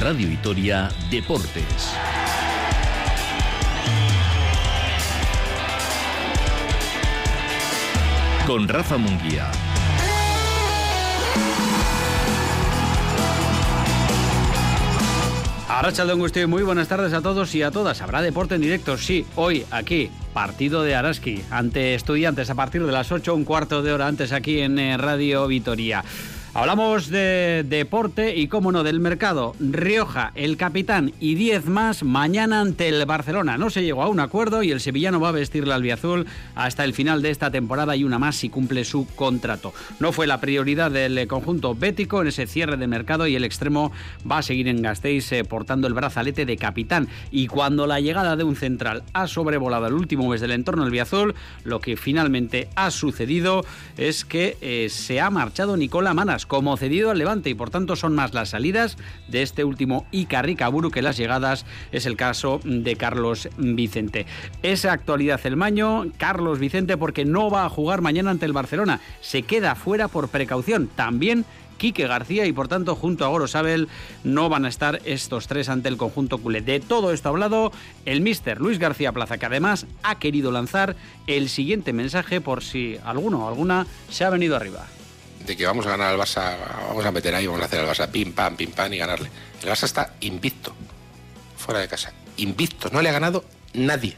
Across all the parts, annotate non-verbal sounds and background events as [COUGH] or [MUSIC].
Radio Vitoria Deportes. Con Rafa Munguía. Arrachaldeón Gustio, muy buenas tardes a todos y a todas. Habrá deporte en directo, sí, hoy aquí, partido de Araski ante estudiantes a partir de las 8, un cuarto de hora antes aquí en eh, Radio Vitoria. Hablamos de deporte y, cómo no, del mercado. Rioja, el capitán y 10 más mañana ante el Barcelona. No se llegó a un acuerdo y el sevillano va a vestir la albiazul hasta el final de esta temporada y una más si cumple su contrato. No fue la prioridad del conjunto bético en ese cierre de mercado y el extremo va a seguir en Gasteiz eh, portando el brazalete de capitán. Y cuando la llegada de un central ha sobrevolado el último mes del entorno albiazul, lo que finalmente ha sucedido es que eh, se ha marchado Nicola Manas como cedido al Levante y por tanto son más las salidas de este último Icarricaburu que las llegadas es el caso de Carlos Vicente. Esa actualidad el maño, Carlos Vicente porque no va a jugar mañana ante el Barcelona, se queda fuera por precaución. También Quique García y por tanto junto a Gorosabel no van a estar estos tres ante el conjunto culé. De todo esto hablado el mister Luis García Plaza que además ha querido lanzar el siguiente mensaje por si alguno o alguna se ha venido arriba de que vamos a ganar al Barça, vamos a meter ahí, vamos a hacer al Barça pim, pam, pim, pam y ganarle. El Barça está invicto, fuera de casa. Invicto, no le ha ganado nadie.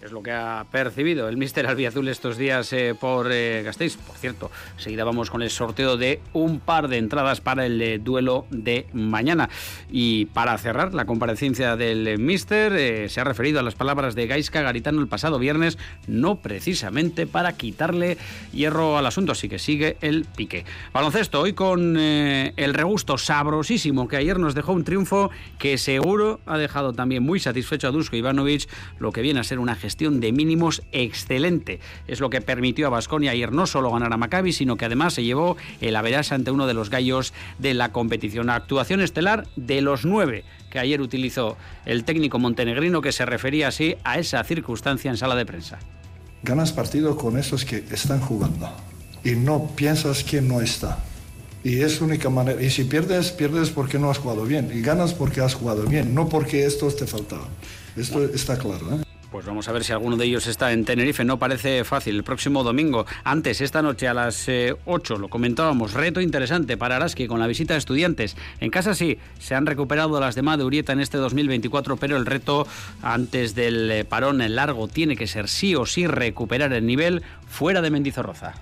Es lo que ha percibido el míster Albiazul estos días eh, por eh, Gasteiz. Por cierto, seguida vamos con el sorteo de un par de entradas para el eh, duelo de mañana. Y para cerrar la comparecencia del míster, se ha referido a las palabras de Gaisca Garitano el pasado viernes, no precisamente para quitarle hierro al asunto, así que sigue el pique. Baloncesto, hoy con el regusto sabrosísimo que ayer nos dejó un triunfo que seguro ha dejado también muy satisfecho a Dusko Ivanovic, lo que viene a ser una gestión de mínimos excelente. Es lo que permitió a Basconia ayer no solo ganar a Maccabi, sino que además se llevó el Averas ante uno de los gallos de la competición. Actuación estelar de los nueve que ayer utilizó el técnico montenegrino que se refería así a esa circunstancia en sala de prensa. Ganas partido con esos que están jugando y no piensas que no está. Y es única manera. Y si pierdes, pierdes porque no has jugado bien. Y ganas porque has jugado bien, no porque estos te faltaban. Esto está claro. ¿eh? Pues vamos a ver si alguno de ellos está en Tenerife. No parece fácil. El próximo domingo, antes, esta noche a las 8, eh, lo comentábamos. Reto interesante para Araski con la visita de estudiantes. En casa sí, se han recuperado las demás de Urieta en este 2024, pero el reto antes del eh, parón largo tiene que ser sí o sí recuperar el nivel fuera de Mendizorroza.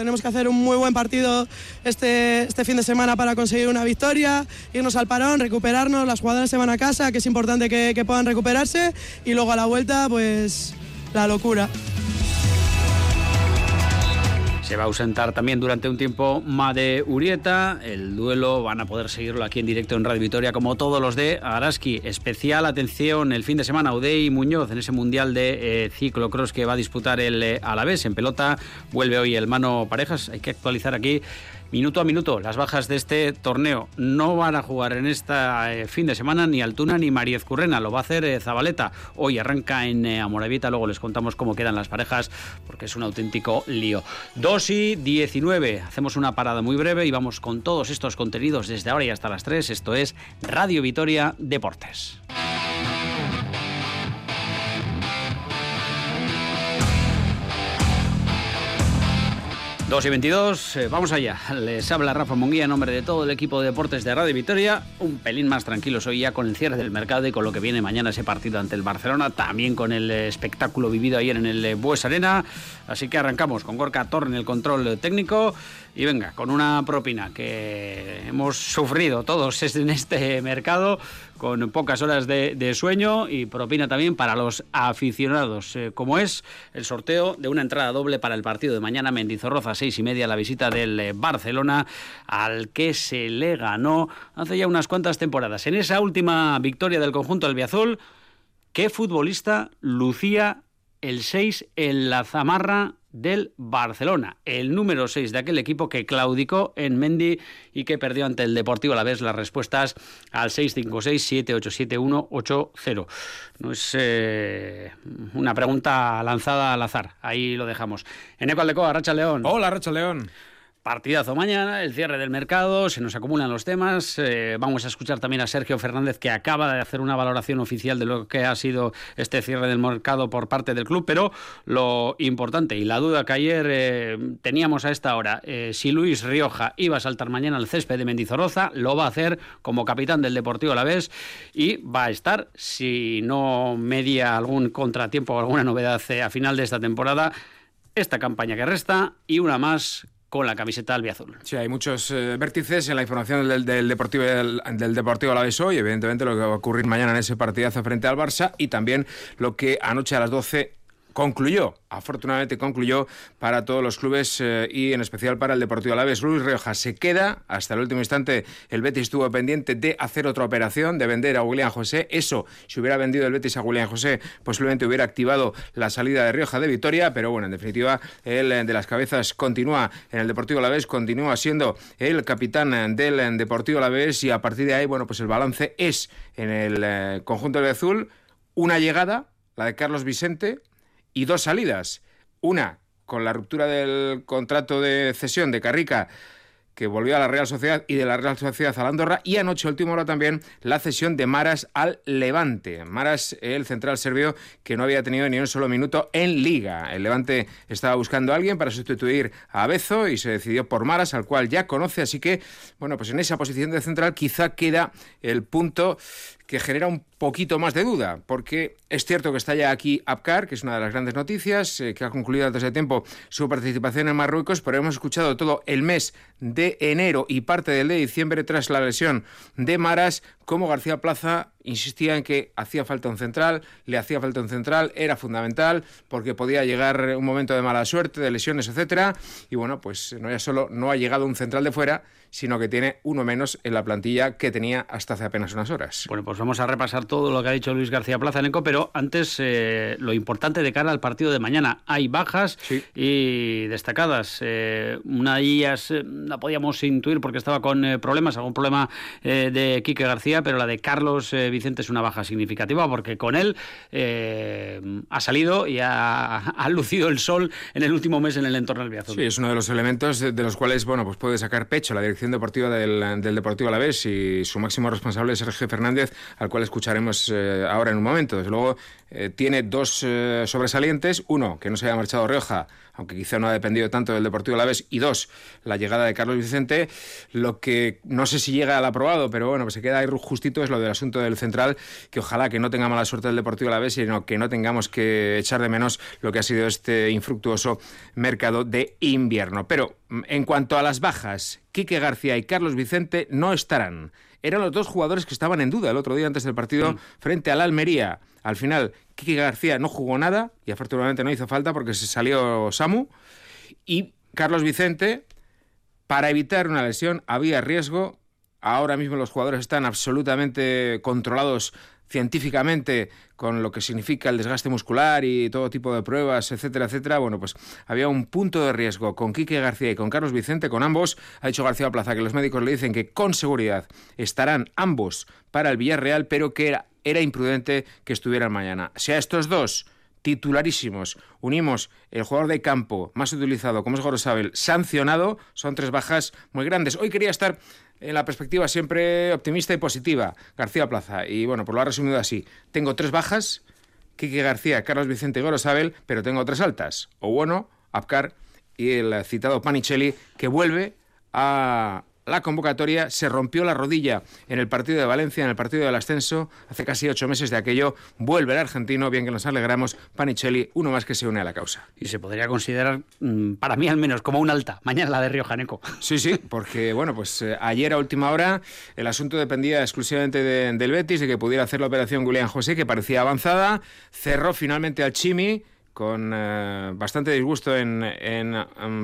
Tenemos que hacer un muy buen partido este, este fin de semana para conseguir una victoria, irnos al parón, recuperarnos, las jugadoras se van a casa, que es importante que, que puedan recuperarse y luego a la vuelta pues la locura. Se va a ausentar también durante un tiempo Made Urieta. El duelo van a poder seguirlo aquí en directo en Radio Vitoria, como todos los de Araski. Especial atención el fin de semana, Udey Muñoz en ese mundial de eh, ciclocross que va a disputar el eh, Alavés en pelota. Vuelve hoy el mano parejas. Hay que actualizar aquí minuto a minuto las bajas de este torneo. No van a jugar en este fin de semana ni Altuna ni Mariez Currena, lo va a hacer eh, Zabaleta. Hoy arranca en eh, luego les contamos cómo quedan las parejas porque es un auténtico lío. 2 y 19, hacemos una parada muy breve y vamos con todos estos contenidos desde ahora y hasta las 3. Esto es Radio Vitoria Deportes. 2 y 22, eh, vamos allá. Les habla Rafa Monguía en nombre de todo el equipo de deportes de Radio Vitoria. Un pelín más tranquilos hoy ya con el cierre del mercado y con lo que viene mañana ese partido ante el Barcelona. También con el espectáculo vivido ayer en el Bues Arena. Así que arrancamos con Gorka Torre en el control técnico. Y venga, con una propina que hemos sufrido todos [LAUGHS] en este mercado con pocas horas de, sueño y propina también para los aficionados, eh, como es el sorteo de una entrada doble para el partido de mañana Mendizorroza, seis y media, la visita del eh, Barcelona, al que se le ganó hace ya unas cuantas temporadas. En esa última victoria del conjunto albiazul, ¿qué futbolista lucía el 6 en la zamarra del Barcelona, el número 6 de aquel equipo que claudicó en Mendy y que perdió ante el Deportivo a la vez las respuestas al 656-787180. No es eh, una pregunta lanzada al azar, ahí lo dejamos. Eneco Aldecoa, Racha León. Hola, Racha León. Partidazo mañana, el cierre del mercado, se nos acumulan los temas. Eh, vamos a escuchar también a Sergio Fernández que acaba de hacer una valoración oficial de lo que ha sido este cierre del mercado por parte del club. Pero lo importante y la duda que ayer eh, teníamos a esta hora, eh, si Luis Rioja iba a saltar mañana al césped de Mendizorroza, lo va a hacer como capitán del Deportivo Alavés y va a estar, si no media algún contratiempo o alguna novedad a final de esta temporada, esta campaña que resta y una más con la camiseta albiazul. Sí, hay muchos eh, vértices en la información del, Deportivo del, del Deportivo hoy, evidentemente lo que va a ocurrir mañana en ese partidazo frente al Barça y también lo que anoche a las 12 concluyó, afortunadamente concluyó para todos los clubes eh, y en especial para el Deportivo Alavés. Luis Rioja se queda, hasta el último instante el Betis estuvo pendiente de hacer otra operación, de vender a William José. Eso, si hubiera vendido el Betis a William José, posiblemente hubiera activado la salida de Rioja de Vitoria, pero bueno, en definitiva, el eh, de las cabezas continúa en el Deportivo Alavés, continúa siendo el capitán del eh, Deportivo Alavés y a partir de ahí, bueno, pues el balance es en el conjunto de azul una llegada, la de Carlos Vicente, y dos salidas. Una con la ruptura del contrato de cesión de Carrica que volvió a la Real Sociedad y de la Real Sociedad a la Andorra y anoche, último hora también, la cesión de Maras al Levante. Maras, el central serbio que no había tenido ni un solo minuto en Liga. El Levante estaba buscando a alguien para sustituir a Bezo y se decidió por Maras, al cual ya conoce, así que, bueno, pues en esa posición de central quizá queda el punto que genera un poquito más de duda, porque es cierto que está ya aquí Apcar, que es una de las grandes noticias, eh, que ha concluido antes de tiempo su participación en Marruecos, pero hemos escuchado todo el mes de enero y parte del de diciembre tras la lesión de Maras, como García Plaza insistía en que hacía falta un central, le hacía falta un central, era fundamental porque podía llegar un momento de mala suerte, de lesiones, etcétera, y bueno, pues no ya solo no ha llegado un central de fuera, sino que tiene uno menos en la plantilla que tenía hasta hace apenas unas horas. Bueno, pues vamos a repasar todo lo que ha dicho Luis García Plaza Neco, pero antes eh, lo importante de cara al partido de mañana. Hay bajas y destacadas. Eh, una de ellas eh, la podíamos intuir porque estaba con problemas, algún problema de Quique García, pero la de Carlos Vicente es una baja significativa porque con él ha salido y ha, lucido el sol en el último mes en el entorno del Biazón. Sí, es uno de los elementos de los cuales bueno, pues puede sacar pecho la dirección deportiva del, del Deportivo Alavés y su máximo responsable es Sergio Fernández, al cual escucharemos eh, ahora en un momento. Desde luego, eh, tiene dos eh, sobresalientes. Uno, que no se haya marchado Rioja, aunque quizá no ha dependido tanto del Deportivo Alavés. Y dos, la llegada de Carlos Vicente. Lo que no sé si llega al aprobado, pero bueno, pues se queda ahí justito es lo del asunto del central, que ojalá que no tenga mala suerte el Deportivo Alavés, sino que no tengamos que echar de menos lo que ha sido este infructuoso mercado de invierno. Pero mm, en cuanto a las bajas, Quique García y Carlos Vicente no estarán. Eran los dos jugadores que estaban en duda el otro día antes del partido frente al Almería. Al final, Quique García no jugó nada y afortunadamente no hizo falta porque se salió Samu. Y Carlos Vicente, para evitar una lesión, había riesgo. Ahora mismo los jugadores están absolutamente controlados científicamente con lo que significa el desgaste muscular y todo tipo de pruebas, etcétera, etcétera, bueno, pues había un punto de riesgo con Quique García y con Carlos Vicente, con ambos. Ha dicho García Plaza que los médicos le dicen que con seguridad estarán ambos para el Villarreal, pero que era, era imprudente que estuvieran mañana. Si a estos dos titularísimos. Unimos el jugador de campo más utilizado, como es Gorosabel, sancionado, son tres bajas muy grandes. Hoy quería estar en la perspectiva siempre optimista y positiva, García Plaza. Y bueno, pues lo ha resumido así. Tengo tres bajas, Quique García, Carlos Vicente y Gorosabel, pero tengo tres altas. O bueno, Apcar y el citado Panichelli, que vuelve a la convocatoria, se rompió la rodilla en el partido de Valencia, en el partido del ascenso, hace casi ocho meses de aquello, vuelve el argentino, bien que nos alegramos, Panichelli, uno más que se une a la causa. Y se podría considerar, mm, para mí al menos, como un alta, mañana la de Río Janeco. Sí, sí, porque bueno, pues eh, ayer a última hora el asunto dependía exclusivamente del Betis, de que pudiera hacer la operación Julián José, que parecía avanzada, cerró finalmente al Chimi, con eh, bastante disgusto en,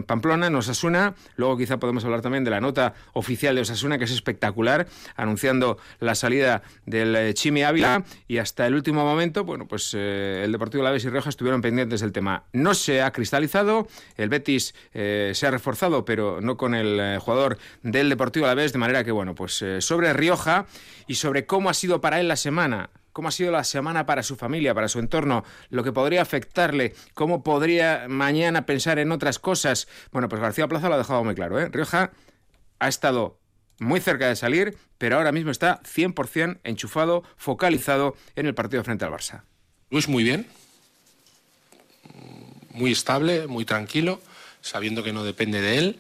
Pamplona, en Osasuna. Luego quizá podemos hablar también de la nota oficial de Osasuna, que es espectacular, anunciando la salida del eh, Chimi Ávila. Y hasta el último momento, bueno, pues eh, el Deportivo Laves y Rioja estuvieron pendientes del tema. No se ha cristalizado, el Betis se ha reforzado, pero no con el jugador del Deportivo Alavés, de manera que, bueno, pues sobre Rioja y sobre cómo ha sido para él la semana cómo ha sido la semana para su familia, para su entorno, lo que podría afectarle, cómo podría mañana pensar en otras cosas. Bueno, pues García Plaza lo ha dejado muy claro. ¿eh? Rioja ha estado muy cerca de salir, pero ahora mismo está 100% enchufado, focalizado en el partido frente al Barça. Luis muy bien, muy estable, muy tranquilo, sabiendo que no depende de él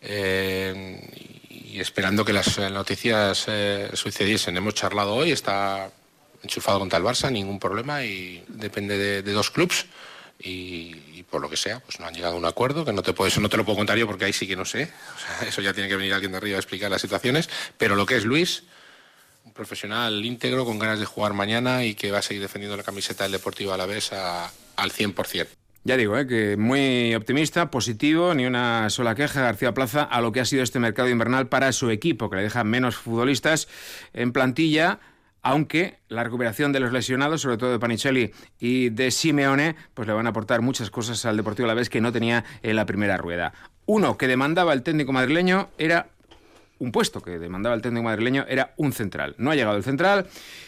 eh, y esperando que las noticias eh, sucediesen. Hemos charlado hoy, está enchufado contra el Barça, ningún problema y depende de, dos clubes. Y, por lo que sea, pues no han llegado a un acuerdo, que no te, puedo, eso no te lo puedo contar yo porque ahí sí que no sé. [LAUGHS] eso ya tiene que venir alguien de arriba a explicar las situaciones. Pero lo que es Luis, un profesional íntegro con ganas de jugar mañana y que va a seguir defendiendo la camiseta del Deportivo Alavés a, al 100%. Ya digo, ¿eh? que muy optimista, positivo, ni una sola queja García Plaza a lo que ha sido este mercado invernal para su equipo, que le deja menos futbolistas en plantilla aunque la recuperación de los lesionados, sobre todo de Panicelli y de Simeone, pues le van a aportar muchas cosas al Deportivo a la vez que no tenía en la primera rueda. Uno que demandaba el técnico madrileño era un puesto que demandaba el técnico madrileño era un central. No ha llegado el central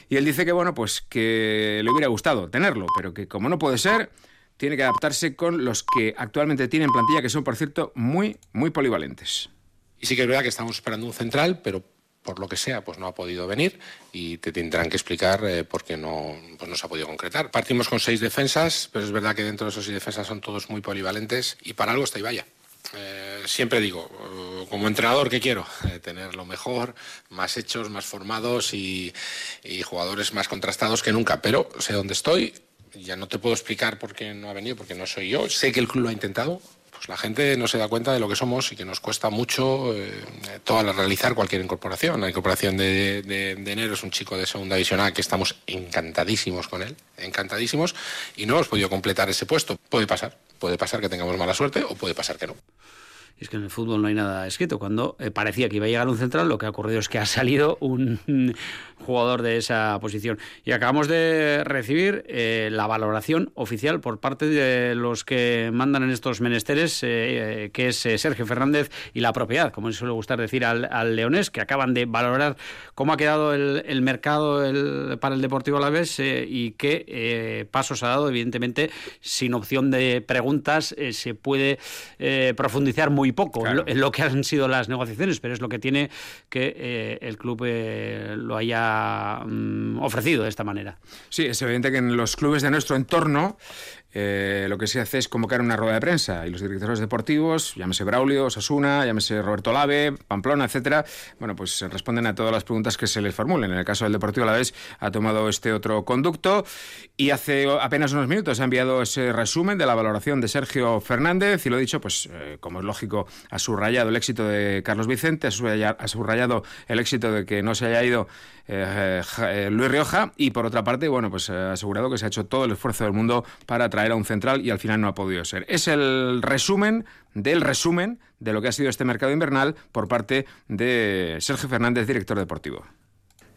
y él dice que bueno, pues que le hubiera gustado tenerlo, pero que como no puede ser, tiene que adaptarse con los que actualmente tienen plantilla, que son por cierto muy muy polivalentes. Y sí que es verdad que estamos esperando un central, pero por lo que sea, pues no ha podido venir y te tendrán que explicar eh, por qué no, pues no se ha podido concretar. Partimos con seis defensas, pero es verdad que dentro de esos seis defensas son todos muy polivalentes y para algo está y vaya. Eh, siempre digo, eh, como entrenador, ¿qué quiero? tener lo mejor, más hechos, más formados y, jugadores más contrastados que nunca. Pero sé dónde estoy, ya no te puedo explicar por qué no ha venido, porque no soy yo. Sé que el club lo ha intentado, pues la gente no se da cuenta de lo que somos y que nos cuesta mucho eh, realizar cualquier incorporación. La incorporación de, enero es un chico de segunda división A que estamos encantadísimos con él, encantadísimos, y no hemos podido completar ese puesto. Puede pasar, puede pasar que tengamos mala suerte o puede pasar que no. Es que en el fútbol no hay nada escrito. Cuando eh, parecía que iba a llegar un central, lo que ha ocurrido es que ha [LAUGHS] salido un jugador de esa posición. Y acabamos de recibir eh, la valoración oficial por parte de los que mandan en estos menesteres, eh, que es Sergio Fernández y la propiedad, como suele gustar decir al, al Leonés, que acaban de valorar cómo ha quedado el, mercado para el Deportivo Alavés y qué pasos ha dado. Evidentemente, sin opción de preguntas, se puede profundizar muy poco en, lo, que han sido las negociaciones, pero es lo que tiene que eh, el club eh, lo haya mm, ofrecido de esta manera. Sí, es evidente que en los clubes de nuestro entorno eh, lo que se hace es convocar una rueda de prensa y los directores deportivos, llámese Braulio, Sasuna, llámese Roberto Lave, Pamplona, etcétera, bueno, pues responden a todas las preguntas que se les formulen. En el caso del Deportivo Alavés ha tomado este otro conducto y hace apenas unos minutos ha enviado ese resumen de la valoración de Sergio Fernández y lo dicho, pues eh, como es lógico, ha subrayado el éxito de Carlos Vicente, ha subrayado el éxito de que no se haya ido eh, Luis Rioja y por otra parte, bueno, pues ha asegurado que se ha hecho todo el esfuerzo del mundo para traer era un central y al final no ha podido ser. Es el resumen del resumen de lo que ha sido este mercado invernal por parte de Sergio Fernández, director deportivo.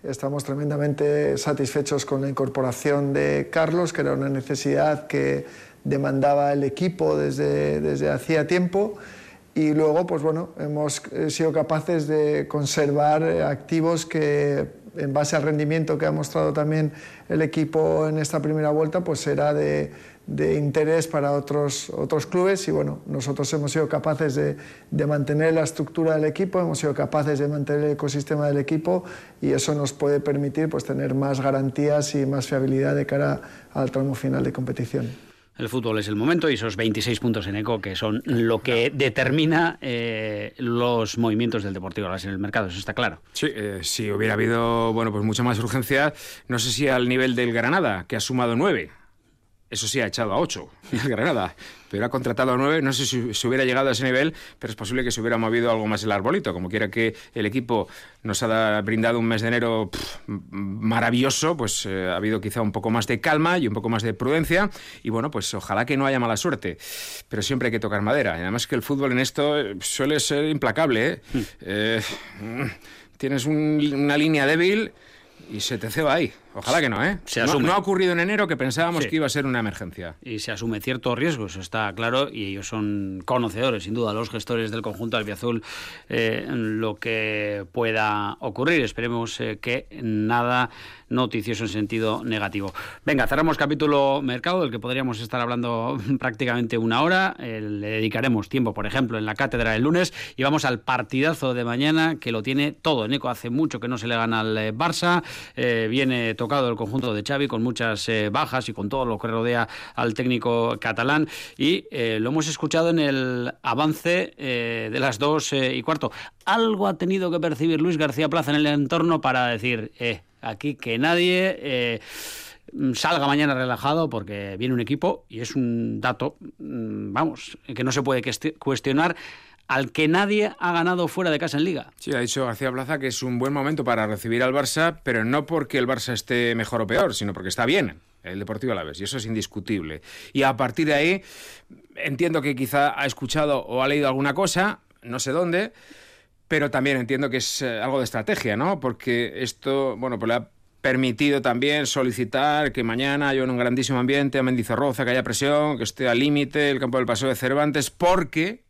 Estamos tremendamente satisfechos con la incorporación de Carlos, que era una necesidad que demandaba el equipo desde, desde hacía tiempo. Y luego, pues bueno, hemos sido capaces de conservar activos que en base al rendimiento que ha mostrado también el equipo en esta primera vuelta, pues será de, de interés para otros, otros clubes y bueno, nosotros hemos sido capaces de, de, mantener la estructura del equipo, hemos sido capaces de mantener el ecosistema del equipo y eso nos puede permitir pues, tener más garantías y más fiabilidad de cara al tramo final de competición. El fútbol es el momento y esos 26 puntos en eco que son lo que determina eh, los movimientos del Deportivo en el mercado, eso está claro. Sí, eh, si hubiera habido bueno, pues mucha más urgencia, no sé si al nivel del Granada, que ha sumado 9 eso sí, ha echado a 8 [LAUGHS] Granada, pero ha contratado a 9. No sé si se hubiera llegado a ese nivel, pero es posible que se hubiera movido algo más el arbolito. Como quiera que el equipo nos ha brindado un mes de enero maravilloso, pues eh, ha habido quizá un poco más de calma y un poco más de prudencia. Y bueno, pues ojalá que no haya mala suerte, pero siempre hay que tocar madera. Y además que el fútbol en esto eh, suele ser implacable. ¿eh? Hmm. tienes una línea débil y se te ceba ahí. Ojalá que no, ¿eh? Se no, asume. no ha ocurrido en enero que pensábamos Sí. que iba a ser una emergencia. y se asume ciertos riesgos, está claro, y ellos son conocedores, sin duda, los gestores del conjunto albiazul, eh, lo que pueda ocurrir. Esperemos eh, que nada noticioso en sentido negativo. Venga, cerramos capítulo mercado, del que podríamos estar hablando [LAUGHS] prácticamente una hora. Eh, le dedicaremos tiempo, por ejemplo, en la cátedra el lunes, y vamos al partidazo de mañana, que lo tiene todo. Neco hace mucho que no se le gana al eh, Barça, viene tocado el conjunto de Xavi con muchas eh, bajas y con todo lo que rodea al técnico catalán y eh, lo hemos escuchado en el avance eh, de las dos y cuarto. Algo ha tenido que percibir Luis García Plaza en el entorno para decir, aquí que nadie... salga mañana relajado porque viene un equipo y es un dato, mm, vamos, que no se puede cuesti- cuestionar al que nadie ha ganado fuera de casa en liga. Sí, ha dicho García Plaza que es un buen momento para recibir al Barça, pero no porque el Barça esté mejor o peor, sino porque está bien el Deportivo Alavés, y eso es indiscutible. Y a partir de ahí, entiendo que quizá ha escuchado o ha leído alguna cosa, no sé dónde, pero también entiendo que es eh, algo de estrategia, ¿no? Porque esto, bueno, pues le ha permitido también solicitar que mañana haya un grandísimo ambiente a Mendizorroza, que haya presión, que esté al límite el campo del Paseo de Cervantes, porque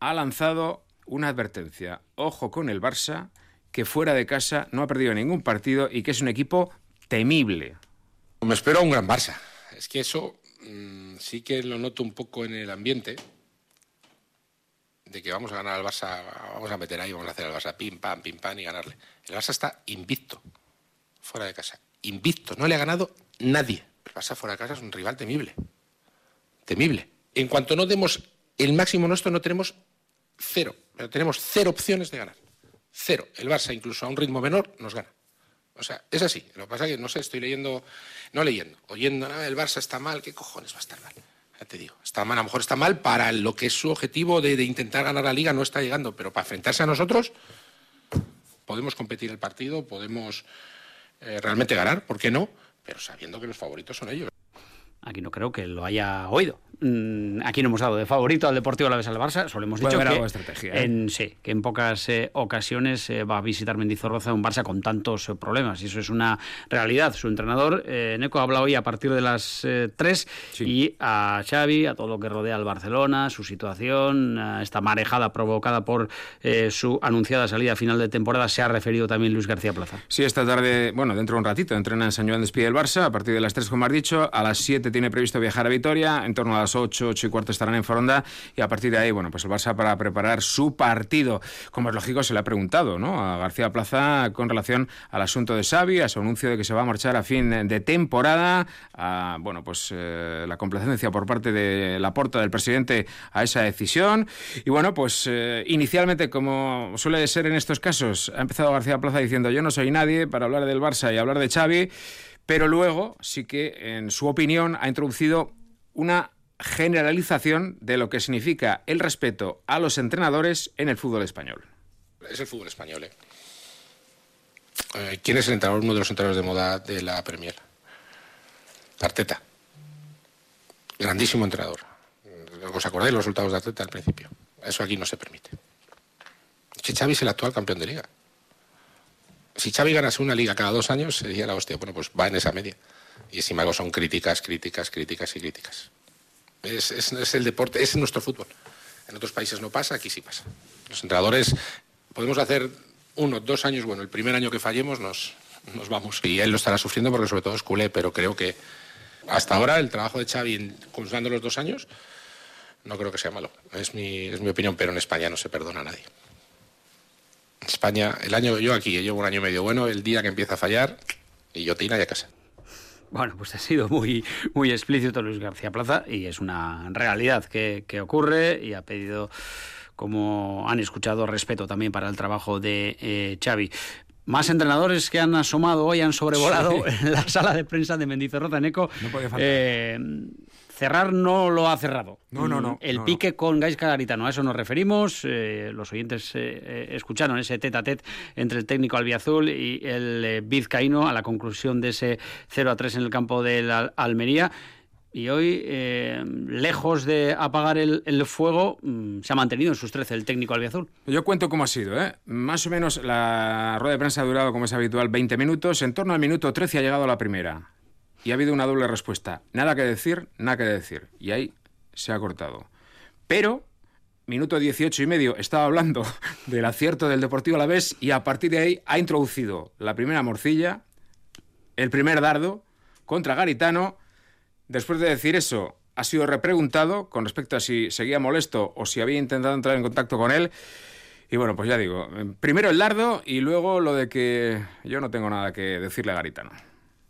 ha lanzado una advertencia. Ojo con el Barça, que fuera de casa no ha perdido ningún partido y que es un equipo temible. Me espero a un gran Barça. Es que eso mm, sí que lo noto un poco en el ambiente de que vamos a ganar al Barça, vamos a meter ahí, vamos a hacer al Barça pim, pam, pim, pam y ganarle. El Barça está invicto, fuera de casa. Invicto, no le ha ganado nadie. El Barça fuera de casa es un rival temible. Temible. En cuanto no demos el máximo nuestro, no tenemos cero. Pero tenemos cero opciones de ganar. Cero. El Barça, incluso a un ritmo menor, nos gana. O sea, es así. Lo que pasa es que, no sé, estoy leyendo, no leyendo, oyendo, "Ah, el Barça está mal, ¿qué cojones va a estar mal? Ya te digo, está mal, a lo mejor está mal para lo que es su objetivo de, de intentar ganar la liga, no está llegando, pero para enfrentarse a nosotros, podemos competir el partido, podemos eh, realmente ganar, ¿por qué no? Pero sabiendo que los favoritos son ellos. Aquí no creo que lo haya oído. Mm, Aquí no hemos dado de favorito al Deportivo Alavés al Barça, solo hemos Puede dicho que, estrategia, ¿eh? en, sí, que en pocas eh, ocasiones eh, va a visitar Mendizorroza un Barça con tantos problemas y eso es una realidad. Su entrenador, Neco, habla hoy a partir de las 3 y a Xavi, a todo lo que rodea al Barcelona, su situación, a esta marejada provocada por su anunciada salida a final de temporada, se ha referido también Luis García Plaza. Sí, esta tarde, bueno, dentro de un ratito, entrena en San Joan despide el Barça, a partir de las 3, como has dicho, a las 7 tiene previsto viajar a Vitoria, en torno a las 8, 8 y cuarto estarán en Foronda, y a partir de ahí, bueno, pues el Barça para preparar su partido. Como es lógico, se le ha preguntado, ¿no?, a García Plaza con relación al asunto de Xavi, a su anuncio de que se va a marchar a fin de temporada, a, bueno, pues eh, la complacencia por parte de la porta del presidente a esa decisión, y bueno, pues eh, inicialmente, como suele ser en estos casos, ha empezado García Plaza diciendo yo no soy nadie para hablar del Barça y hablar de Xavi, pero luego sí que, en su opinión, ha introducido una generalización de lo que significa el respeto a los entrenadores en el fútbol español. Es el fútbol español, ¿eh? Eh, ¿Quién es el entrenador, uno de los entrenadores de moda de la Premier? Arteta. Grandísimo entrenador. ¿Os acordáis los resultados de Arteta al principio? Eso aquí no se permite. Es que es el actual campeón de liga. Si Xavi ganase una liga cada dos años, sería la hostia. Bueno, pues va en esa media. Y sin embargo son críticas, críticas, críticas y críticas. Es, el deporte, es nuestro fútbol. En otros países no pasa, aquí sí pasa. Los entrenadores podemos hacer uno, dos años, bueno, el primer año que fallemos nos, nos vamos. Y él lo estará sufriendo porque sobre todo es culé, pero creo que hasta ahora el trabajo de Xavi, conjugando los dos años, no creo que sea malo. Es mi, es mi opinión, pero en España no se perdona a nadie. España, el año, yo aquí llevo un año medio bueno, el día que empieza a fallar, y yo y a casa. Bueno, pues ha sido muy, muy explícito Luis García Plaza y es una realidad que, que ocurre y ha pedido, como han escuchado, respeto también para el trabajo de eh, Xavi. Más entrenadores que han asomado hoy, han sobrevolado en [LAUGHS] la sala de prensa de Mendizorroza Neco. No podía faltar. Eh, cerrar no lo ha cerrado. No, no, no, El no, pique con Gaisca Garitano, a eso nos referimos. Eh, los oyentes eh, eh, escucharon ese tete a tete entre el técnico albiazul y el eh, vizcaíno a la conclusión de ese 0 a 3 en el campo del Al- Almería. y hoy, eh, lejos de apagar el, fuego, mm, se ha mantenido en sus 13 el técnico albiazul. Yo cuento cómo ha sido. ¿eh? Más o menos la rueda de prensa ha durado, como es habitual, 20 minutos. En torno al minuto 13 ha llegado la primera. Y ha habido una doble respuesta. Nada que decir, nada que decir. Y ahí se ha cortado. Pero, minuto 18 y medio, estaba hablando [LAUGHS] del acierto del Deportivo a la vez y a partir de ahí ha introducido la primera morcilla, el primer dardo contra Garitano Después de decir eso, ha sido repreguntado con respecto a si seguía molesto o si había intentado entrar en contacto con él. Y bueno, pues ya digo, primero el lardo y luego lo de que yo no tengo nada que decirle a Garitano.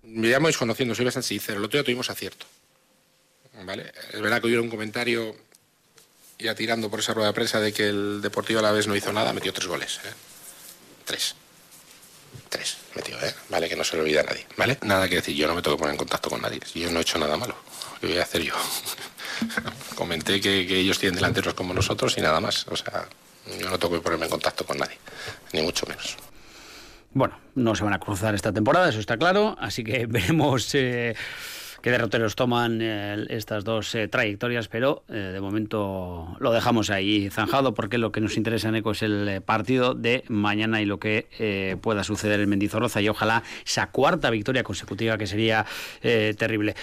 Me llamo desconociendo, soy bastante sincero. El otro día tuvimos acierto. ¿Vale? Es verdad que hubiera un comentario ya tirando por esa rueda de prensa de que el Deportivo a la vez no hizo nada, metió tres goles. ¿eh? Tres. Tres metió, ¿eh? Vale, que no se lo olvida nadie, ¿vale? Nada que decir, yo no me tengo que poner en contacto con nadie. Yo no he hecho nada malo. ¿Qué voy a hacer yo? [LAUGHS] Comenté que, ellos tienen delanteros como nosotros y nada más. O sea, yo no tengo que ponerme en contacto con nadie, ni mucho menos. Bueno, no se van a cruzar esta temporada, eso está claro, así que [LAUGHS] veremos eh, qué derroteros toman eh, estas dos eh, trayectorias, pero de momento lo dejamos ahí zanjado porque lo que nos interesa, Eco, es el partido de mañana y lo que pueda suceder en Mendizorroza y ojalá esa cuarta victoria consecutiva que sería terrible.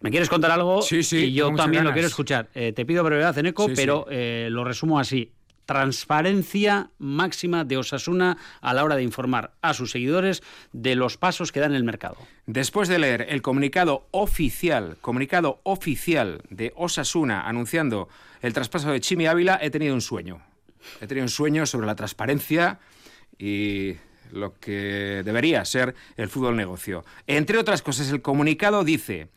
¿Me quieres contar algo? Sí, sí. Y yo también lo quiero escuchar. te pido brevedad, Eneco, pero lo resumo así transparencia máxima de Osasuna a la hora de informar a sus seguidores de los pasos que dan en el mercado. Después de leer el comunicado oficial, comunicado oficial de Osasuna anunciando el traspaso de Chimi Ávila, he tenido un sueño. He tenido un sueño sobre la transparencia y lo que debería ser el fútbol negocio. Entre otras cosas, el comunicado dice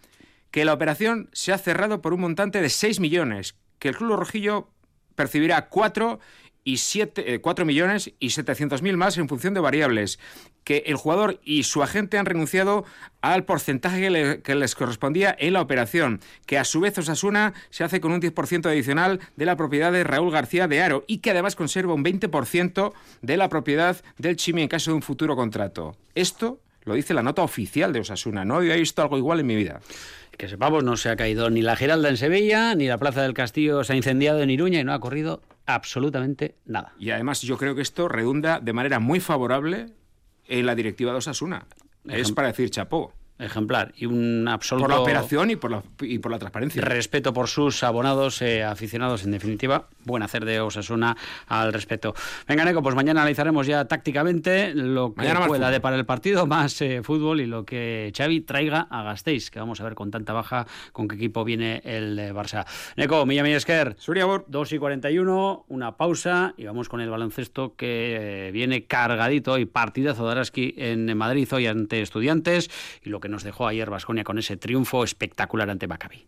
que la operación se ha cerrado por un montante de 6 millones, que el Club Rojillo percibirá 4 y siete, 4 eh, millones y 700 mil más en función de variables, que el jugador y su agente han renunciado al porcentaje que, les correspondía en la operación, que a su vez Osasuna se hace con un 10% adicional de la propiedad de Raúl García de Aro y que además conserva un 20% de la propiedad del Chimi en caso de un futuro contrato. Esto lo dice la nota oficial de Osasuna. No había visto algo igual en mi vida que sepamos, no se ha caído ni la Giralda en Sevilla, ni la Plaza del Castillo se ha incendiado en Iruña y no ha corrido absolutamente nada. Y además yo creo que esto redunda de manera muy favorable en la directiva de Osasuna. Es para decir chapó ejemplar y un absoluto... Por la operación y por la, y por la transparencia. Respeto por sus abonados, eh, aficionados, en definitiva. Buen hacer de Osasuna al respecto. Venga, Neco, pues mañana analizaremos ya tácticamente lo que pueda de para el partido, [LAUGHS] más eh, fútbol y lo que Xavi traiga a Gasteiz, que vamos a ver con tanta baja con qué equipo viene el eh, Barça. Neco, Milla Esker. 2 y 41, una pausa y vamos con el baloncesto que viene cargadito y partidazo de Araski en Madrid hoy ante estudiantes y lo que nos dejó ayer Vasconia con ese triunfo espectacular ante Maccabi.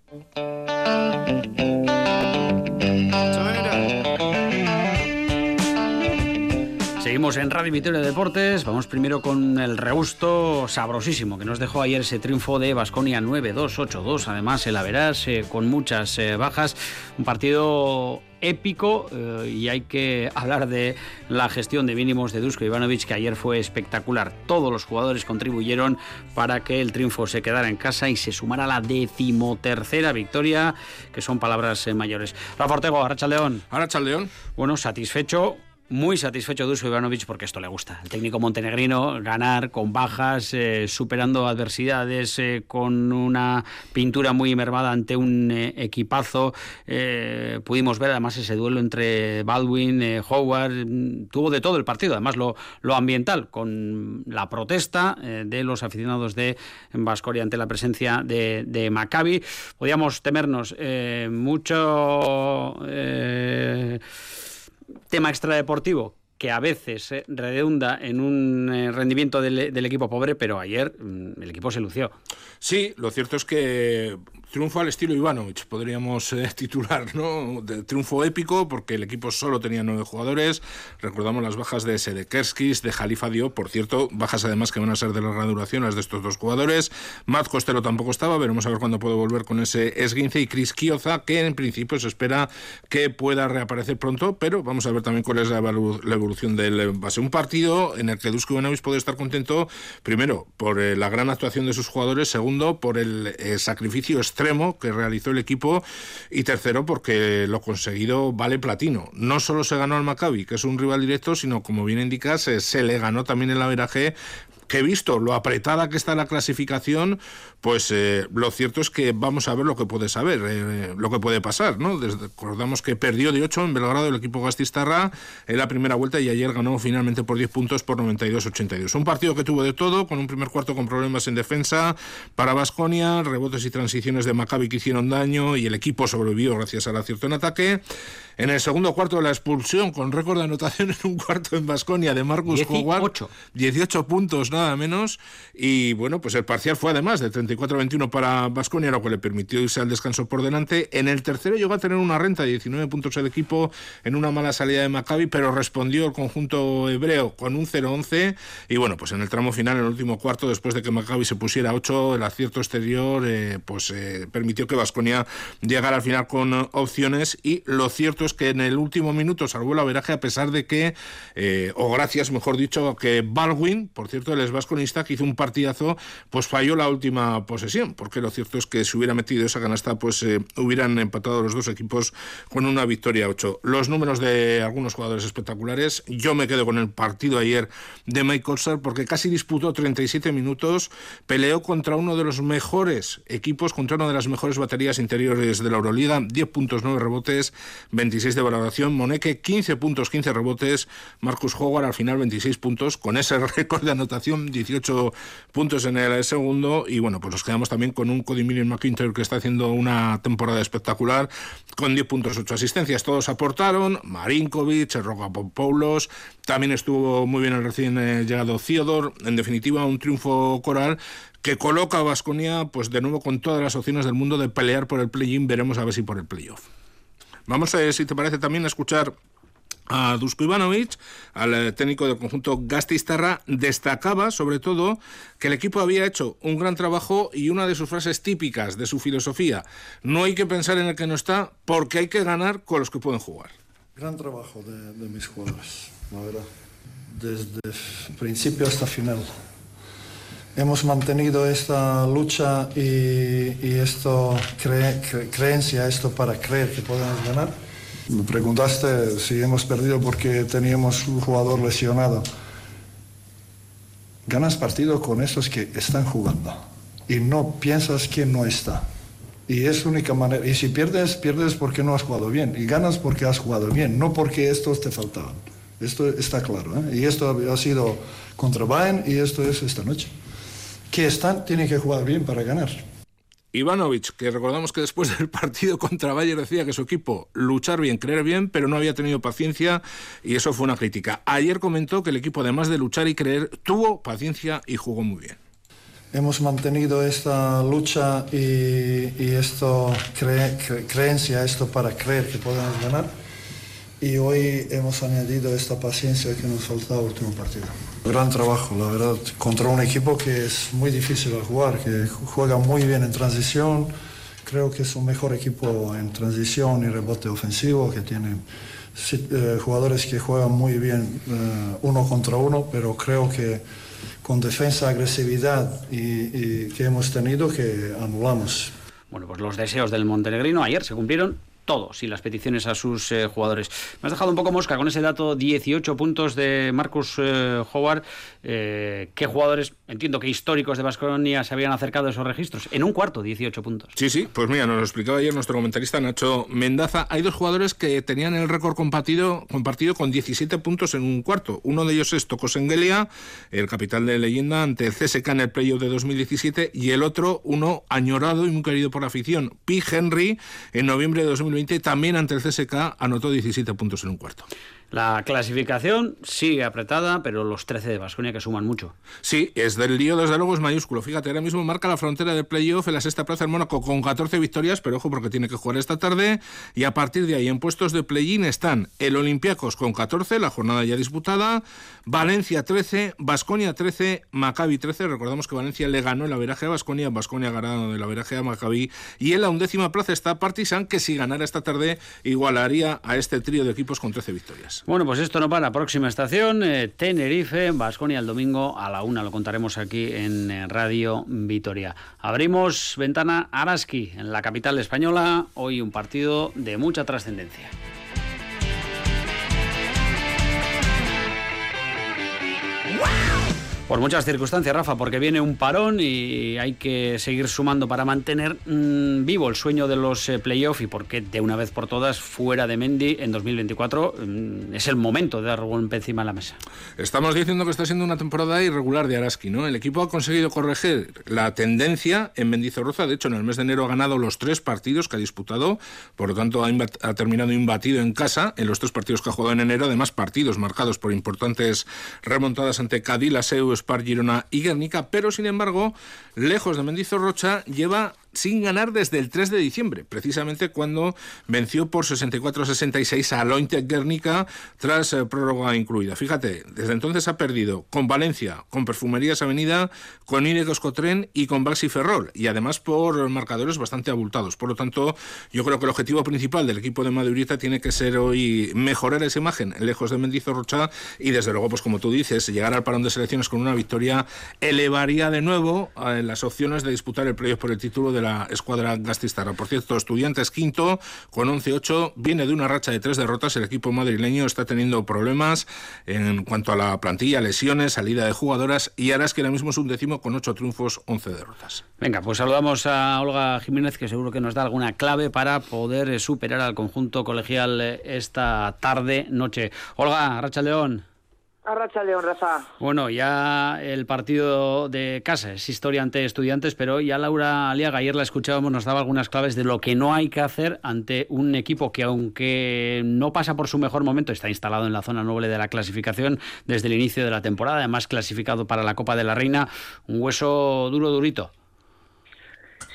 Seguimos en Radio Vitoria Deportes. Vamos primero con el regusto sabrosísimo que nos dejó ayer ese triunfo de Basconia 9-2-8-2. Además, el Averas eh, con muchas eh, bajas. Un partido épico eh, y hay que hablar de la gestión de mínimos de Dusko Ivanovic que ayer fue espectacular. Todos los jugadores contribuyeron para que el triunfo se quedara en casa y se sumara la decimotercera victoria, que son palabras mayores. Rafa Ortego, León. Aracha León. Bueno, satisfecho muy satisfecho Dusko Ivanovic porque esto le gusta. El técnico montenegrino, ganar con bajas, eh, superando adversidades, eh, con una pintura muy mermada ante un eh, equipazo. pudimos ver además ese duelo entre Baldwin, Howard, mm, tuvo de todo el partido, además lo, lo ambiental, con la protesta de los aficionados de Vascoria ante la presencia de, de Maccabi. Podíamos temernos mucho tema extradeportivo que a veces eh, redunda en un eh, rendimiento del, equipo pobre, pero ayer mm, el equipo se lució. Sí, lo cierto es que triunfo al estilo Ivanovic, podríamos eh, [LAUGHS] titular, ¿no? De triunfo épico, porque el equipo solo tenía nueve jugadores. Recordamos las bajas de Sedekerskis, de Jalifa Dio, por cierto, bajas además que van a ser de larga duración las de estos dos jugadores. Matt Costello tampoco estaba, veremos a ver cuándo puede volver con ese esguince. Y Chris Kioza, que en principio se espera que pueda reaparecer pronto, pero vamos a ver también cuál es la evolución del base. Un partido en el que Dusko Ivanovic puede estar contento, primero, por eh, la gran actuación de sus jugadores, segundo, por el eh, sacrificio extremo que realizó el equipo y tercero, porque lo conseguido vale platino. No solo se ganó al Maccabi, que es un rival directo, sino, como bien indicas, se le ganó también el averaje que visto lo apretada que está la clasificación, pues eh, lo cierto es que vamos a ver lo que puede saber, eh, lo que puede pasar, ¿no? recordamos que perdió de 8 en Belgrado el equipo Gastistarra en la primera vuelta y ayer ganó finalmente por 10 puntos por 92-82. Un partido que tuvo de todo, con un primer cuarto con problemas en defensa para Vasconia, rebotes y transiciones de Maccabi que hicieron daño y el equipo sobrevivió gracias al acierto en ataque. En el segundo cuarto la expulsión con récord de anotación [LAUGHS] en un cuarto en Vasconia de Marcus Howard. 18 puntos nada menos. Y bueno, pues el parcial fue además de 34-21 para Vasconia, lo que le permitió irse al descanso por delante. En el tercero llegó a tener una renta de 19 puntos el equipo en una mala salida de Maccabi, pero respondió el conjunto hebreo con un 0-11. Y bueno, pues en el tramo final, en el último cuarto, después de que Maccabi se pusiera 8, el acierto exterior eh, pues eh, permitió que Vasconia llegara al final con opciones. Y lo cierto es que en el último minuto salvó el averaje a pesar de que, eh, o gracias mejor dicho, que Baldwin, por cierto, el vasconista, que hizo un partidazo, pues falló la última posesión, porque lo cierto es que si hubiera metido esa canasta, pues eh, hubieran empatado los dos equipos con una victoria 8. Los números de algunos jugadores espectaculares, yo me quedo con el partido ayer de Mike Colsar, porque casi disputó 37 minutos, peleó contra uno de los mejores equipos, contra una de las mejores baterías interiores de la Euroliga, 10 puntos, 9 rebotes, 26 de valoración, Moneke 15 puntos, 15 rebotes, Marcus Howard al final 26 puntos, con ese [LAUGHS] récord de anotación, 18 puntos en el segundo, y bueno, pues nos quedamos también con un Cody Million McIntyre que está haciendo una temporada espectacular, con 10 puntos, 8 asistencias, todos aportaron, Marinkovic, Rogapopoulos, también estuvo muy bien el recién eh, llegado Theodore, en definitiva un triunfo coral que coloca a Vasconia pues de nuevo con todas las opciones del mundo de pelear por el play-in, veremos a ver si por el playoff. Vamos, a, si te parece, también a escuchar a Dusko Ivanovic, al eh, técnico del conjunto Gastistarra, destacaba sobre todo que el equipo había hecho un gran trabajo y una de sus frases típicas de su filosofía, no hay que pensar en el que no está porque hay que ganar con los que pueden jugar. Gran trabajo de, mis jugadores, la verdad, desde principio hasta final. Hemos mantenido esta lucha y, y esto creencia, esto para creer que podemos ganar me preguntaste si hemos perdido porque teníamos un jugador lesionado. Ganas partido con esos que están jugando y no piensas que no está. Y es única manera. Y si pierdes, pierdes porque no has jugado bien. Y ganas porque has jugado bien, no porque estos te faltaban. Esto está claro. ¿eh? Y esto ha sido contra Bayern y esto es esta noche. Que están, tienen que jugar bien para ganar. Ivanovic, que recordamos que después del partido contra Bayern decía que su equipo luchar bien, creer bien, pero no había tenido paciencia y eso fue una crítica. Ayer comentó que el equipo, además de luchar y creer, tuvo paciencia y jugó muy bien. Hemos mantenido esta lucha y, esto creencia, esto para creer que podemos ganar y hoy hemos añadido esta paciencia que nos faltaba el último partido. Gran trabajo, la verdad, contra un equipo que es muy difícil de jugar, que juega muy bien en transición. Creo que es un mejor equipo en transición y rebote ofensivo, que tiene eh, jugadores que juegan muy bien eh, uno contra uno, pero creo que con defensa, agresividad y, que hemos tenido, que anulamos. Bueno, pues los deseos del montenegrino ayer se cumplieron todos y las peticiones a sus eh, jugadores. Me has dejado un poco mosca con ese dato 18 puntos de Marcus eh, Howard. Eh, ¿Qué jugadores, entiendo que históricos de Vasconia se habían acercado a esos registros? En un cuarto, 18 puntos. Sí, sí, pues mira, nos lo explicaba ayer nuestro comentarista Nacho Mendaza. Hay dos jugadores que tenían el récord compartido, compartido con 17 puntos en un cuarto. Uno de ellos es Tocos Engelia, el capital de leyenda ante el CSK en el playoff de 2017, y el otro, uno añorado y muy querido por la afición, P. Henry, en noviembre de 2020 también ante el CSK anotó 17 puntos en un cuarto. La clasificación sigue apretada, pero los 13 de Vasconia que suman mucho. Sí, es del lío, desde luego es mayúsculo. Fíjate, ahora mismo marca la frontera del playoff en la sexta plaza el Mónaco con 14 victorias, pero ojo porque tiene que jugar esta tarde. Y a partir de ahí, en puestos de play-in están el Olympiacos con 14, la jornada ya disputada, Valencia 13, Vasconia 13, Maccabi 13. Recordamos que Valencia le ganó el averaje a Vasconia, Vasconia ganado el averaje a Maccabi. Y en la undécima plaza está Partizan, que si ganara esta tarde igualaría a este trío de equipos con 13 victorias. Bueno, pues esto no para. Próxima estación, eh, Tenerife, Basconia el domingo a la una. Lo contaremos aquí en eh, Radio Vitoria. Abrimos ventana Araski en la capital española. Hoy un partido de mucha trascendencia. Por muchas circunstancias, Rafa, porque viene un parón y hay que seguir sumando para mantener mmm, vivo el sueño de los eh, playoffs y porque de una vez por todas, fuera de Mendy en 2024, mmm, es el momento de dar golpe encima de la mesa. Estamos diciendo que está siendo una temporada irregular de Araski, ¿no? El equipo ha conseguido corregir la tendencia en Mendizorroza. De hecho, en el mes de enero ha ganado los tres partidos que ha disputado, por lo tanto, ha, terminado imbatido en casa en los tres partidos que ha jugado en enero. Además, partidos marcados por importantes remontadas ante Cádiz, la Spar, Girona y Guernica, pero sin embargo, lejos de Mendizorrocha, lleva sin ganar desde el 3 de diciembre, precisamente cuando venció por 64-66 a Lointe Guernica tras eh, prórroga incluida. Fíjate, desde entonces ha perdido con Valencia, con Perfumerías Avenida, con Ineos Cotren y con Baxi Ferrol, y además por marcadores bastante abultados. Por lo tanto, yo creo que el objetivo principal del equipo de Madurita tiene que ser hoy mejorar esa imagen lejos de Mendizorrocha y desde luego, pues como tú dices, llegar al parón de selecciones con una victoria elevaría de nuevo eh, las opciones de disputar el playoff por el título de la escuadra gastistarra. Por cierto, Estudiantes quinto con 11-8, viene de una racha de tres derrotas. El equipo madrileño está teniendo problemas en cuanto a la plantilla, lesiones, salida de jugadoras y ahora es que ahora mismo es un décimo con ocho triunfos, 11 derrotas. Venga, pues saludamos a Olga Jiménez que seguro que nos da alguna clave para poder superar al conjunto colegial esta tarde, noche. Olga, Racha León. Arracha León, Rafa. Bueno, ya el partido de casa es historia ante estudiantes, pero ya Laura Aliaga, ayer la escuchábamos, nos daba algunas claves de lo que no hay que hacer ante un equipo que, aunque no pasa por su mejor momento, está instalado en la zona noble de la clasificación desde el inicio de la temporada, además clasificado para la Copa de la Reina, un hueso duro, durito.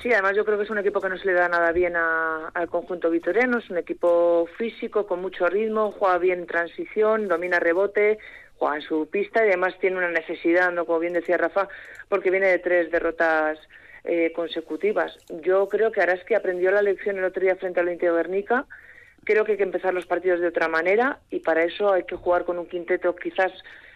Sí, además yo creo que es un equipo que no se le da nada bien a, al conjunto vitoriano, es un equipo físico, con mucho ritmo, juega bien en transición, domina rebote, juega en su pista y además tiene una necesidad, ¿no? como bien decía Rafa, porque viene de tres derrotas eh, consecutivas. Yo creo que Araski aprendió la lección el otro día frente al Inter Guernica. Creo que hay que empezar los partidos de otra manera y para eso hay que jugar con un quinteto quizás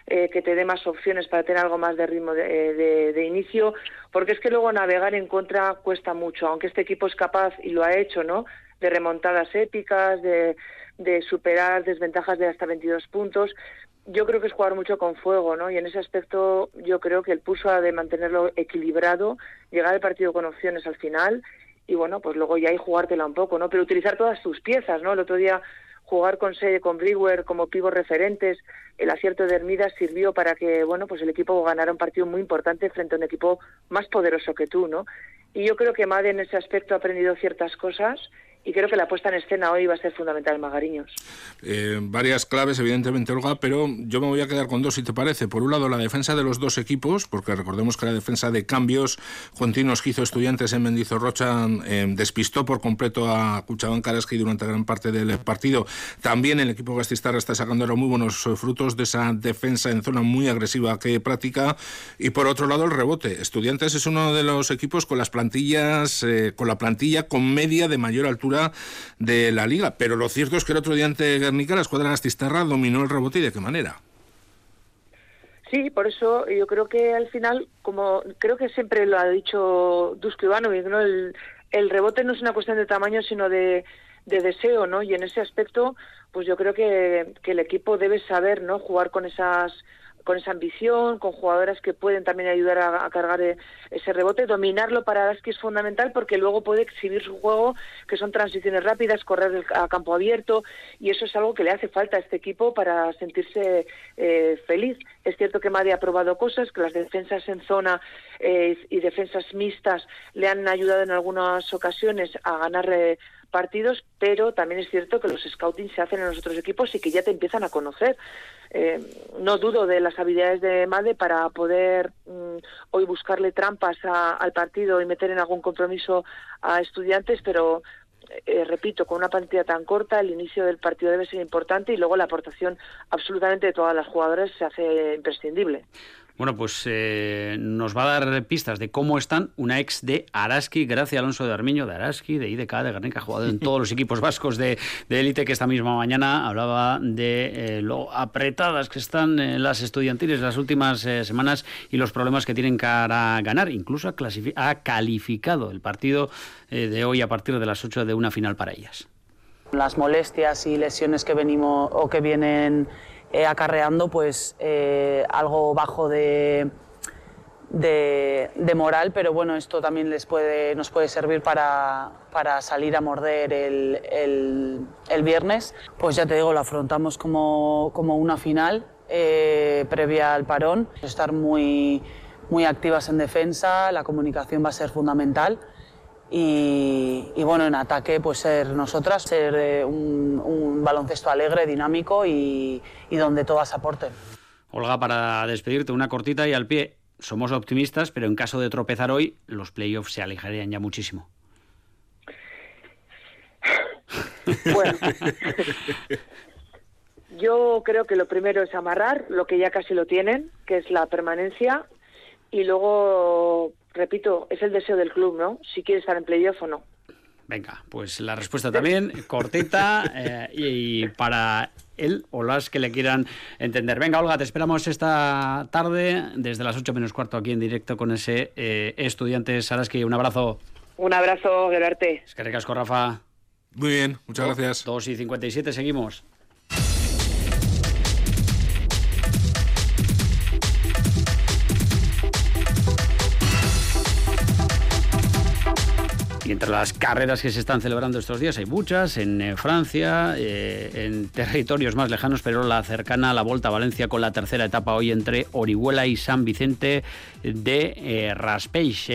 eh, que te dé más opciones para tener algo más de ritmo de, de, de, inicio, porque es que luego navegar en contra cuesta mucho, aunque este equipo es capaz y lo ha hecho, ¿no? De remontadas épicas, de, de superar desventajas de hasta 22 puntos, yo creo que es jugar mucho con fuego, ¿no? Y en ese aspecto yo creo que el pulso ha de mantenerlo equilibrado, llegar al partido con opciones al final y bueno, pues luego ya hay jugártela un poco, ¿no? Pero utilizar todas tus piezas, ¿no? El otro día jugar con Seye, con Brewer como pivos referentes, el acierto de Hermidas sirvió para que, bueno, pues el equipo ganara un partido muy importante frente a un equipo más poderoso que tú, ¿no? Y yo creo que Made en ese aspecto ha aprendido ciertas cosas y creo que la puesta en escena hoy va a ser fundamental en Magariños. Eh, varias claves, evidentemente, Olga, pero yo me voy a quedar con dos, si te parece. Por un lado, la defensa de los dos equipos, porque recordemos que la defensa de cambios continuos que hizo Estudiantes en Mendizorrocha eh, despistó por completo a Cuchabán Karaski durante gran parte del partido. También el equipo Gastistarra está sacando ahora muy buenos frutos de esa defensa en zona muy agresiva que práctica. Y por otro lado, el rebote. Estudiantes es uno de los equipos con las plantillas, eh, con la plantilla con media de mayor altura de la liga. Pero lo cierto es que el otro día ante Guernica la escuadra Gastistarra dominó el rebote y de qué manera. Sí, por eso yo creo que al final, como creo que siempre lo ha dicho Dusko Ivanovic, ¿no? El, el, rebote no es una cuestión de tamaño, sino de, de deseo, ¿no? Y en ese aspecto, pues yo creo que, que el equipo debe saber, ¿no? Jugar con esas con esa ambición, con jugadoras que pueden también ayudar a, cargar ese rebote. Dominarlo para Araski es fundamental porque luego puede exhibir su juego, que son transiciones rápidas, correr a campo abierto, y eso es algo que le hace falta a este equipo para sentirse eh, feliz. Es cierto que Madi ha probado cosas, que las defensas en zona eh, y defensas mixtas le han ayudado en algunas ocasiones a ganar. Partidos, pero también es cierto que los scouting se hacen en los otros equipos y que ya te empiezan a conocer. Eh, no dudo de las habilidades de Made para poder mm, hoy buscarle trampas a, al partido y meter en algún compromiso a estudiantes, pero eh, repito, con una plantilla tan corta, el inicio del partido debe ser importante y luego la aportación absolutamente de todas las jugadoras se hace imprescindible. Bueno, pues eh, nos va a dar pistas de cómo están una ex de Araski, Gracia Alonso de Armiño, de Araski, de IDK, de Garnica, ha jugado en todos los equipos vascos de élite, que esta misma mañana hablaba de eh, lo apretadas que están eh, las estudiantiles las últimas semanas y los problemas que tienen para ganar. Incluso ha, calificado el partido de hoy a partir de las 8 de una final para ellas. Las molestias y lesiones que venimos o que vienen eh, acarreando pues eh, algo bajo de, de, moral, pero bueno, esto también les puede, nos puede servir para, para salir a morder el, el, viernes. Pues ya te digo, lo afrontamos como, como una final eh, previa al parón, estar muy, muy activas en defensa, la comunicación va a ser fundamental. Y, bueno, en ataque, pues ser nosotras, ser eh, un, baloncesto alegre, dinámico y, donde todas aporten. Olga, para despedirte, una cortita y al pie. Somos optimistas, pero en caso de tropezar hoy, los playoffs se alejarían ya muchísimo. Bueno, [LAUGHS] yo creo que lo primero es amarrar lo que ya casi lo tienen, que es la permanencia, y luego repito, es el deseo del club, ¿no? Si quiere estar en playoff o no. Venga, pues la respuesta también cortita [LAUGHS] eh, y para él o las que le quieran entender. Venga, Olga, te esperamos esta tarde desde las 8 menos cuarto aquí en directo con ese eh, estudiante Saraski. Un abrazo. Un abrazo, Gerarte. Es que recasco, Rafa. Muy bien, muchas gracias. 2 y 57, seguimos. Y entre las carreras que se están celebrando estos días hay muchas, en eh, Francia, eh, en territorios más lejanos, pero la cercana a la Volta a Valencia con la tercera etapa hoy entre Orihuela y San Vicente de eh, Raspeix.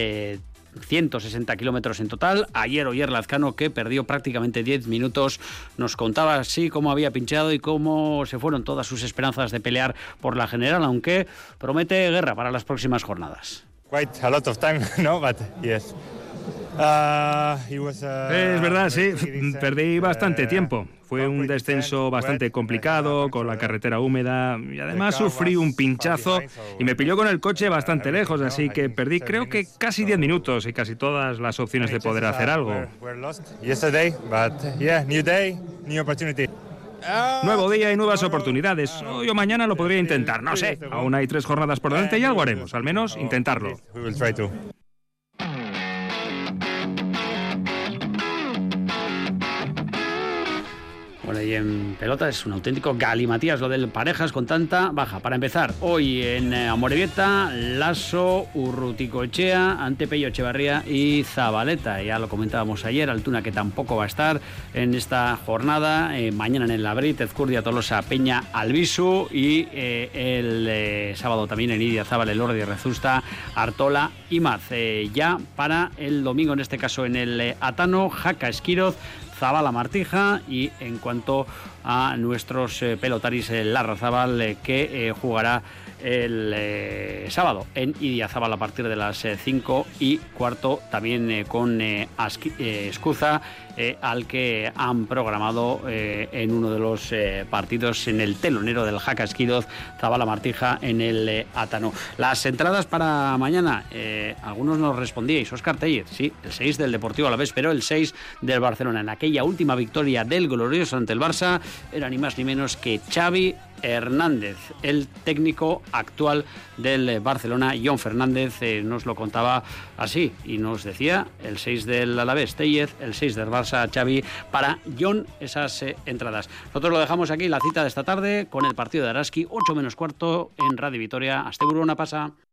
160 kilómetros en total. Ayer Oyer Lazcano, que perdió prácticamente 10 minutos, nos contaba así cómo había pinchado y cómo se fueron todas sus esperanzas de pelear por la general, aunque promete guerra para las próximas jornadas. Quite a lot of time, [LAUGHS] no, but yes. Ah, uh, es verdad, sí. Perdí bastante tiempo. Fue un descenso bastante complicado, con la carretera húmeda, y además sufrí un pinchazo y me pilló con el coche bastante lejos, así que perdí creo que casi 10 minutos y casi todas las opciones de poder hacer algo. Nuevo día y nuevas oportunidades. Hoy o mañana lo podría intentar, no sé. Aún hay tres jornadas por delante y algo haremos, al menos intentarlo. En pelota es un auténtico galimatías lo del parejas con tanta baja. Para empezar, hoy en eh, Amorebieta, Lasso, Urruticoechea, ante Pello Echevarría y Zabaleta. Ya lo comentábamos ayer, Altuna que tampoco va a estar en esta jornada. Eh, mañana en el Labrit, Ezcurdia, Tolosa, Peña, Albisu y eh, el sábado también en Idia Zabal, Elordi, Rezusta, Artola y Maz. ya para el domingo, en este caso en el Atano, Jaca Esquiroz, Zabala Martija y en cuanto a nuestros eh, pelotaris Larra Zabal eh, que jugará el eh, sábado en Idiazabal a partir de las 5 eh, y cuarto, también eh, con Escuza, al que han programado en uno de los partidos en el telonero del Jaca Esquiroz, Zabala Martija en el Atano. Las entradas para mañana, algunos nos respondíais, Oscar Tellez, sí, el 6 del Deportivo a la vez, pero el 6 del Barcelona. En aquella última victoria del glorioso ante el Barça, era ni más ni menos que Xavi Hernández, el técnico actual del Barcelona, John Fernández, eh, nos lo contaba así y nos decía el 6 del Alavés Tellez, el 6 del Barça Xavi, para John esas eh, entradas. Nosotros lo dejamos aquí, la cita de esta tarde, con el partido de Araski, 8 menos cuarto en Radio Vitoria. Hasta una pasa.